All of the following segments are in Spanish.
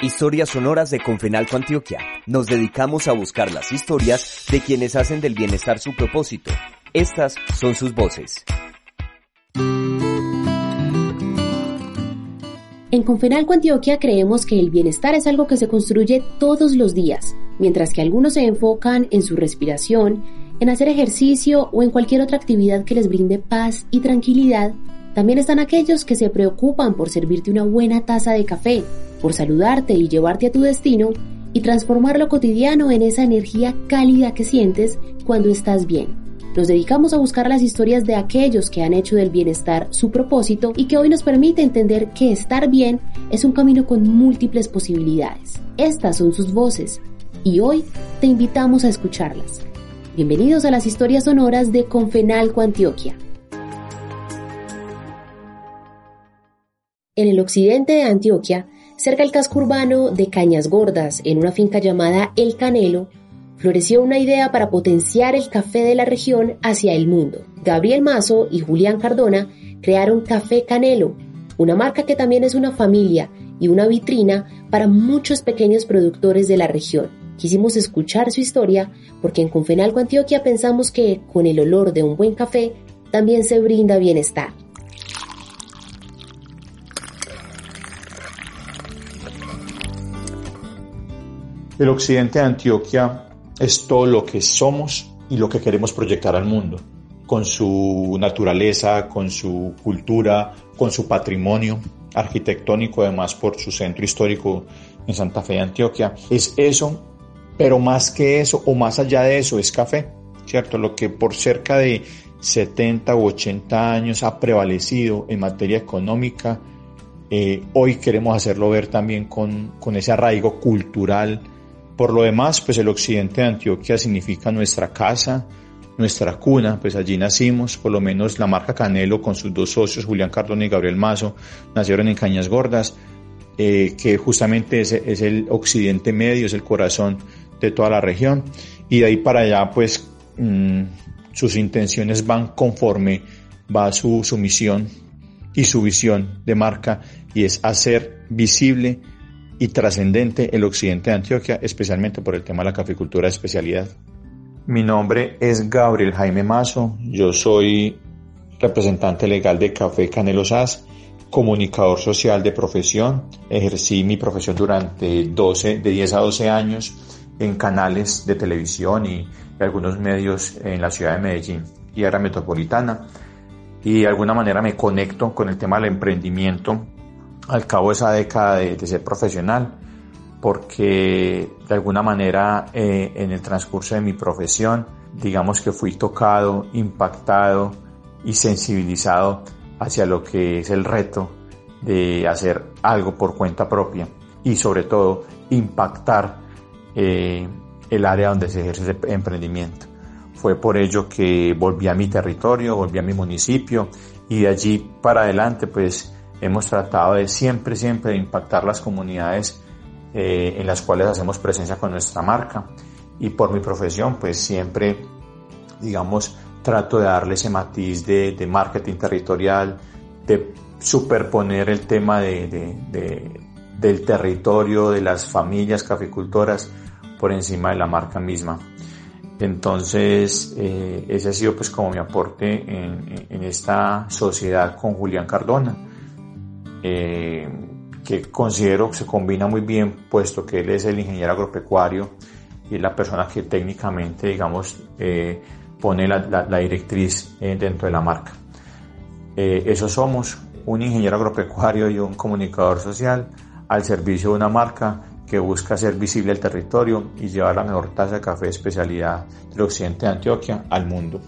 Historias sonoras de Confenalco Antioquia. Nos dedicamos a buscar las historias de quienes hacen del bienestar su propósito. Estas son sus voces. En Confenalco Antioquia creemos que el bienestar es algo que se construye todos los días, mientras que algunos se enfocan en su respiración, en hacer ejercicio o en cualquier otra actividad que les brinde paz y tranquilidad. También están aquellos que se preocupan por servirte una buena taza de café, por saludarte y llevarte a tu destino y transformar lo cotidiano en esa energía cálida que sientes cuando estás bien. Nos dedicamos a buscar las historias de aquellos que han hecho del bienestar su propósito y que hoy nos permite entender que estar bien es un camino con múltiples posibilidades. Estas son sus voces y hoy te invitamos a escucharlas. Bienvenidos a las historias sonoras de Confenalco Antioquia. En el occidente de Antioquia, cerca del casco urbano de Cañas Gordas, en una finca llamada El Canelo, floreció una idea para potenciar el café de la región hacia el mundo. Gabriel Mazo y Julián Cardona crearon Café Canelo, una marca que también es una familia y una vitrina para muchos pequeños productores de la región. Quisimos escuchar su historia porque en Confenalco Antioquia pensamos que con el olor de un buen café también se brinda bienestar. El occidente de Antioquia es todo lo que somos y lo que queremos proyectar al mundo, con su naturaleza, con su cultura, con su patrimonio arquitectónico, además por su centro histórico en Santa Fe de Antioquia. Es eso, pero más que eso o más allá de eso es café, ¿cierto? Lo que por cerca de 70 u 80 años ha prevalecido en materia económica, eh, hoy queremos hacerlo ver también con, con ese arraigo cultural, por lo demás, pues el occidente de Antioquia significa nuestra casa, nuestra cuna, pues allí nacimos, por lo menos la marca Canelo con sus dos socios, Julián Cardona y Gabriel Mazo, nacieron en Cañas Gordas, eh, que justamente es, el occidente medio, es el corazón de toda la región, y de ahí para allá, pues mmm, sus intenciones van conforme va su, su misión y su visión de marca, y es hacer visible y trascendente el occidente de Antioquia, especialmente por el tema de la caficultura de especialidad. Mi nombre es Gabriel Jaime Mazo, yo soy representante legal de Café Canelo SAS, comunicador social de profesión, ejercí mi profesión durante 12, de 10 a 12 años en canales de televisión y, algunos medios en la ciudad de Medellín y área metropolitana y de alguna manera me conecto con el tema del emprendimiento al cabo de esa década de, ser profesional, porque de alguna manera eh, en el transcurso de mi profesión, digamos que fui tocado, impactado y sensibilizado hacia lo que es el reto de hacer algo por cuenta propia y sobre todo impactar eh, el área donde se ejerce ese emprendimiento. Fue por ello que volví a mi territorio, volví a mi municipio y de allí para adelante pues hemos tratado de siempre, siempre de impactar las comunidades eh, en las cuales hacemos presencia con nuestra marca. Y por mi profesión, pues siempre, digamos, trato de darle ese matiz de, de marketing territorial, de superponer el tema de, de, del territorio, de las familias caficultoras por encima de la marca misma. Entonces, eh, ese ha sido pues como mi aporte en, en esta sociedad con Julián Cardona eh, que considero que se combina muy bien, puesto que él es el ingeniero agropecuario y es la persona que técnicamente, digamos, eh, pone la, la, la directriz eh, dentro de la marca. Eh, eso somos, un ingeniero agropecuario y un comunicador social al servicio de una marca que busca hacer visible el territorio y llevar la mejor taza de café de especialidad del occidente de Antioquia al mundo.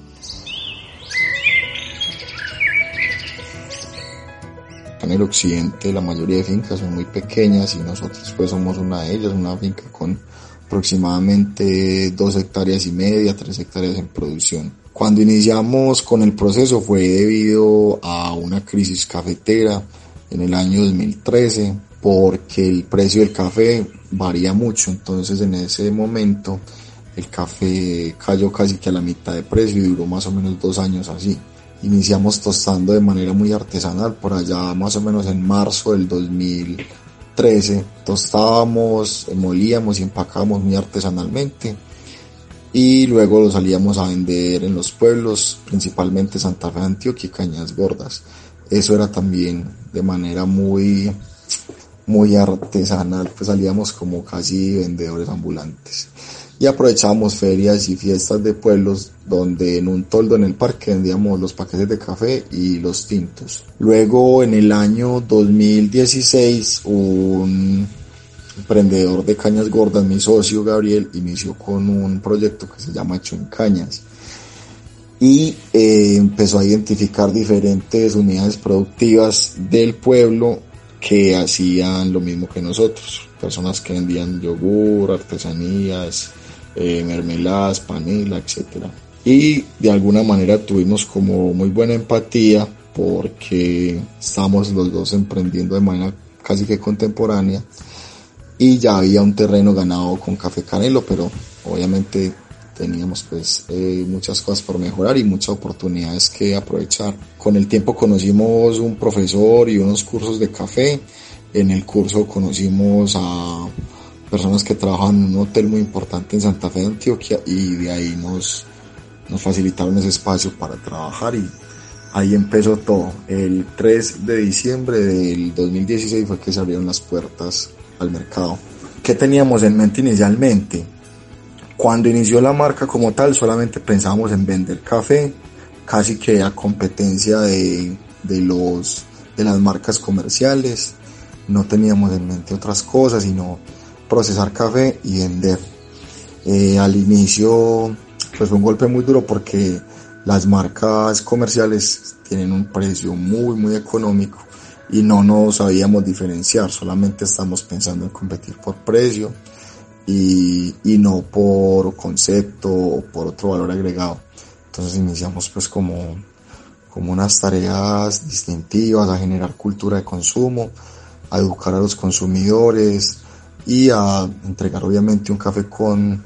En el occidente la mayoría de fincas son muy pequeñas y nosotros pues somos una de ellas, una finca con aproximadamente dos hectáreas y media, tres hectáreas en producción. Cuando iniciamos con el proceso fue debido a una crisis cafetera en el año 2013 porque el precio del café varía mucho, entonces en ese momento el café cayó casi que a la mitad de precio y duró más o menos dos años así. Iniciamos tostando de manera muy artesanal por allá más o menos en marzo del 2013. Tostábamos, molíamos y empacábamos muy artesanalmente y luego lo salíamos a vender en los pueblos, principalmente Santa Fe, Antioquia y Cañas Gordas. Eso era también de manera muy, muy artesanal, pues salíamos como casi vendedores ambulantes y aprovechábamos ferias y fiestas de pueblos donde en un toldo en el parque vendíamos los paquetes de café y los tintos. Luego en el año 2016 un emprendedor de cañas gordas, mi socio Gabriel, inició con un proyecto que se llama Hecho Cañas y eh, empezó a identificar diferentes unidades productivas del pueblo que hacían lo mismo que nosotros, personas que vendían yogur, artesanías, eh, mermeladas, panela, etc. Y de alguna manera tuvimos como muy buena empatía porque estábamos los dos emprendiendo de manera casi que contemporánea y ya había un terreno ganado con café canelo, pero obviamente teníamos pues eh, muchas cosas por mejorar y muchas oportunidades que aprovechar. Con el tiempo conocimos un profesor y unos cursos de café. En el curso conocimos a personas que trabajan en un hotel muy importante en Santa Fe de Antioquia y de ahí nos, nos facilitaron ese espacio para trabajar y ahí empezó todo. El 3 de diciembre del 2016 fue que se abrieron las puertas al mercado. ¿Qué teníamos en mente inicialmente? Cuando inició la marca como tal solamente pensábamos en vender café, casi que a competencia de, de, los, de las marcas comerciales. No teníamos en mente otras cosas, sino procesar café y vender. Eh, al inicio pues fue un golpe muy duro porque las marcas comerciales tienen un precio muy muy económico y no nos sabíamos diferenciar, solamente estamos pensando en competir por precio y, y no por concepto o por otro valor agregado. Entonces iniciamos pues como, como unas tareas distintivas a generar cultura de consumo, a educar a los consumidores, y a entregar obviamente un café con,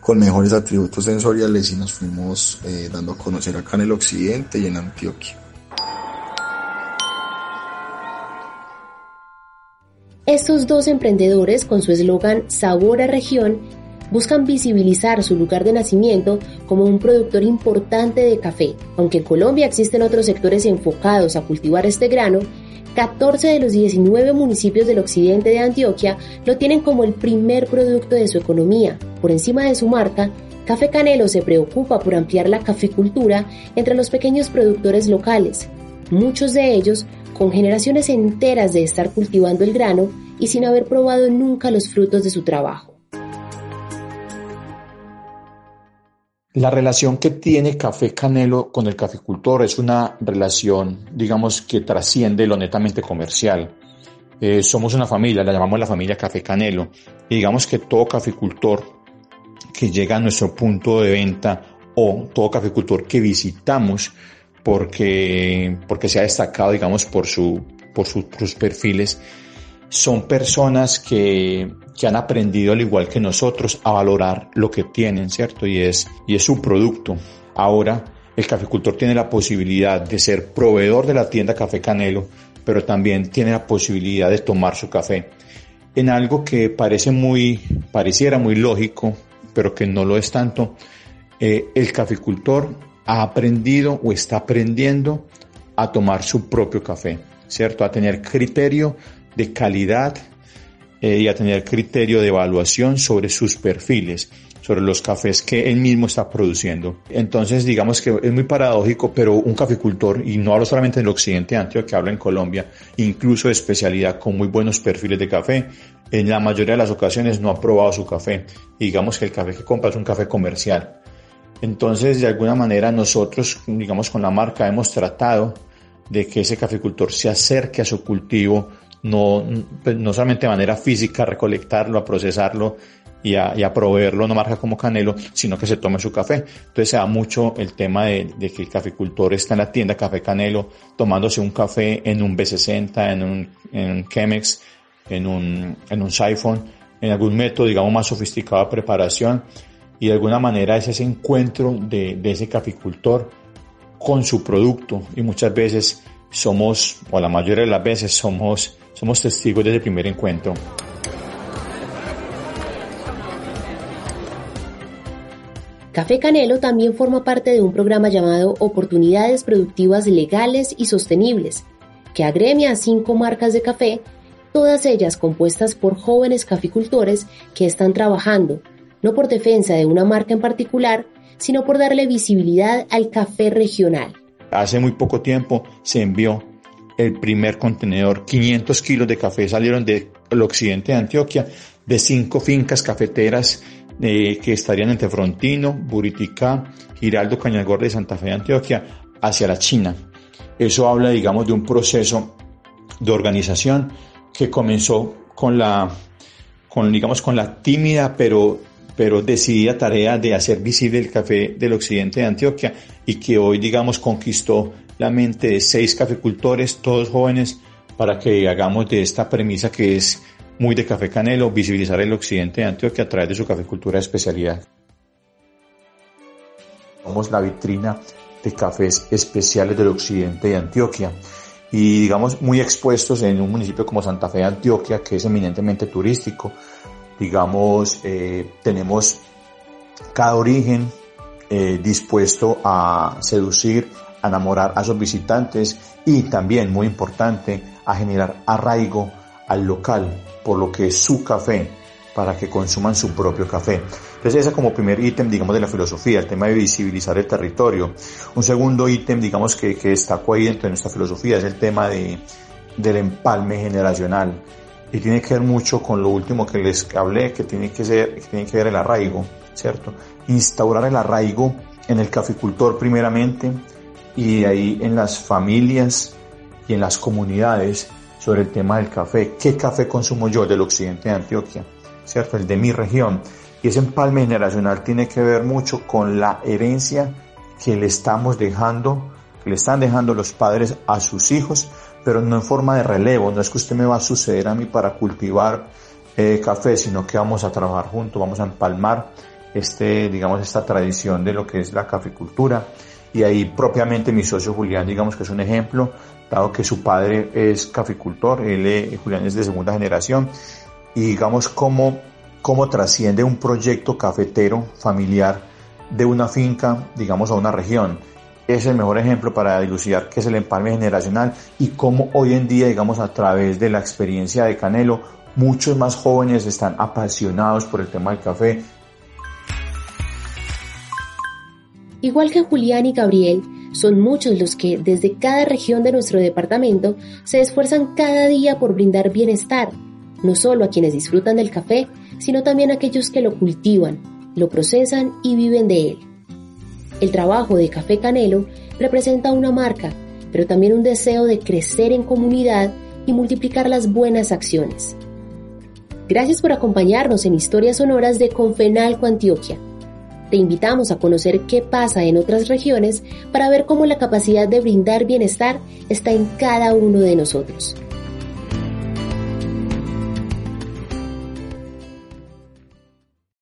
con mejores atributos sensoriales y nos fuimos eh, dando a conocer acá en el occidente y en Antioquia. Estos dos emprendedores, con su eslogan Sabor a Región, buscan visibilizar su lugar de nacimiento como un productor importante de café. Aunque en Colombia existen otros sectores enfocados a cultivar este grano, 14 de los 19 municipios del occidente de Antioquia lo tienen como el primer producto de su economía. Por encima de su marca, Café Canelo se preocupa por ampliar la caficultura entre los pequeños productores locales, muchos de ellos con generaciones enteras de estar cultivando el grano y sin haber probado nunca los frutos de su trabajo. La relación que tiene Café Canelo con el caficultor es una relación, digamos, que trasciende lo netamente comercial. Eh, somos una familia, la llamamos la familia Café Canelo, y digamos que todo caficultor que llega a nuestro punto de venta o todo caficultor que visitamos porque, porque se ha destacado, digamos, por, su, por sus perfiles, son personas que, que han aprendido al igual que nosotros a valorar lo que tienen, ¿cierto? Y es, y es su producto. Ahora el caficultor tiene la posibilidad de ser proveedor de la tienda Café Canelo, pero también tiene la posibilidad de tomar su café en algo que parece muy, pareciera muy lógico, pero que no lo es tanto. Eh, el caficultor ha aprendido o está aprendiendo a tomar su propio café, ¿cierto? A tener criterio de calidad eh, y a tener criterio de evaluación sobre sus perfiles, sobre los cafés que él mismo está produciendo. Entonces, digamos que es muy paradójico, pero un caficultor, y no hablo solamente del occidente antio que habla en Colombia, incluso de especialidad con muy buenos perfiles de café, en la mayoría de las ocasiones no ha probado su café. Digamos que el café que compra es un café comercial. Entonces, de alguna manera, nosotros, digamos, con la marca hemos tratado de que ese caficultor se acerque a su cultivo, no, pues, no solamente de manera física, recolectarlo, a procesarlo y a, y a, proveerlo, no marca como canelo, sino que se tome su café. Entonces se da mucho el tema de, de, que el caficultor está en la tienda Café Canelo tomándose un café en un B60, en un, en un Chemex, en un, en un Siphon, en algún método, digamos, más sofisticado de preparación y de alguna manera es ese encuentro de, de ese caficultor con su producto y muchas veces somos, o la mayoría de las veces somos, somos testigos de ese primer encuentro. Café Canelo también forma parte de un programa llamado Oportunidades Productivas Legales y Sostenibles, que agremia a cinco marcas de café, todas ellas compuestas por jóvenes caficultores que están trabajando, no por defensa de una marca en particular, sino por darle visibilidad al café regional. Hace muy poco tiempo se envió el primer contenedor, 500 kilos de café salieron del occidente de Antioquia, de cinco fincas cafeteras eh, que estarían entre Frontino, Buriticá, Giraldo, Cañagorde de Santa Fe de Antioquia, hacia la China. Eso habla, digamos, de un proceso de organización que comenzó con la, con, digamos, con la tímida pero, pero decidida tarea de hacer visible el café del occidente de Antioquia y que hoy, digamos, conquistó la mente de seis caficultores, todos jóvenes, para que hagamos de esta premisa que es muy de café canelo, visibilizar el occidente de Antioquia a través de su caficultura de especialidad. Somos la vitrina de cafés especiales del occidente de Antioquia y digamos muy expuestos en un municipio como Santa Fe de Antioquia que es eminentemente turístico. Digamos, eh, tenemos cada origen eh, dispuesto a seducir, a enamorar a sus visitantes y también, muy importante, a generar arraigo al local por lo que es su café para que consuman su propio café. Entonces ese como primer ítem, digamos, de la filosofía, el tema de visibilizar el territorio. Un segundo ítem, digamos, que, que destaco ahí dentro de nuestra filosofía es el tema de, del empalme generacional. Y tiene que ver mucho con lo último que les hablé, que tiene que ser, que tiene que ver el arraigo, ¿cierto? Instaurar el arraigo en el caficultor primeramente y de ahí en las familias y en las comunidades sobre el tema del café. ¿Qué café consumo yo del occidente de Antioquia? ¿Cierto? El de mi región. Y ese empalme generacional tiene que ver mucho con la herencia que le estamos dejando, que le están dejando los padres a sus hijos, pero no en forma de relevo. No es que usted me va a suceder a mí para cultivar eh, café, sino que vamos a trabajar juntos, vamos a empalmar este, digamos, esta tradición de lo que es la caficultura. Y ahí propiamente mi socio Julián, digamos que es un ejemplo dado que su padre es caficultor, él, eh, Julián es de segunda generación, y digamos cómo, cómo trasciende un proyecto cafetero familiar de una finca, digamos, a una región. Es el mejor ejemplo para dilucidar qué es el empalme generacional y cómo hoy en día, digamos, a través de la experiencia de Canelo, muchos más jóvenes están apasionados por el tema del café. Igual que Julián y Gabriel, son muchos los que desde cada región de nuestro departamento se esfuerzan cada día por brindar bienestar, no solo a quienes disfrutan del café, sino también a aquellos que lo cultivan, lo procesan y viven de él. El trabajo de Café Canelo representa una marca, pero también un deseo de crecer en comunidad y multiplicar las buenas acciones. Gracias por acompañarnos en Historias Sonoras de Confenalco Antioquia te invitamos a conocer qué pasa en otras regiones para ver cómo la capacidad de brindar bienestar está en cada uno de nosotros.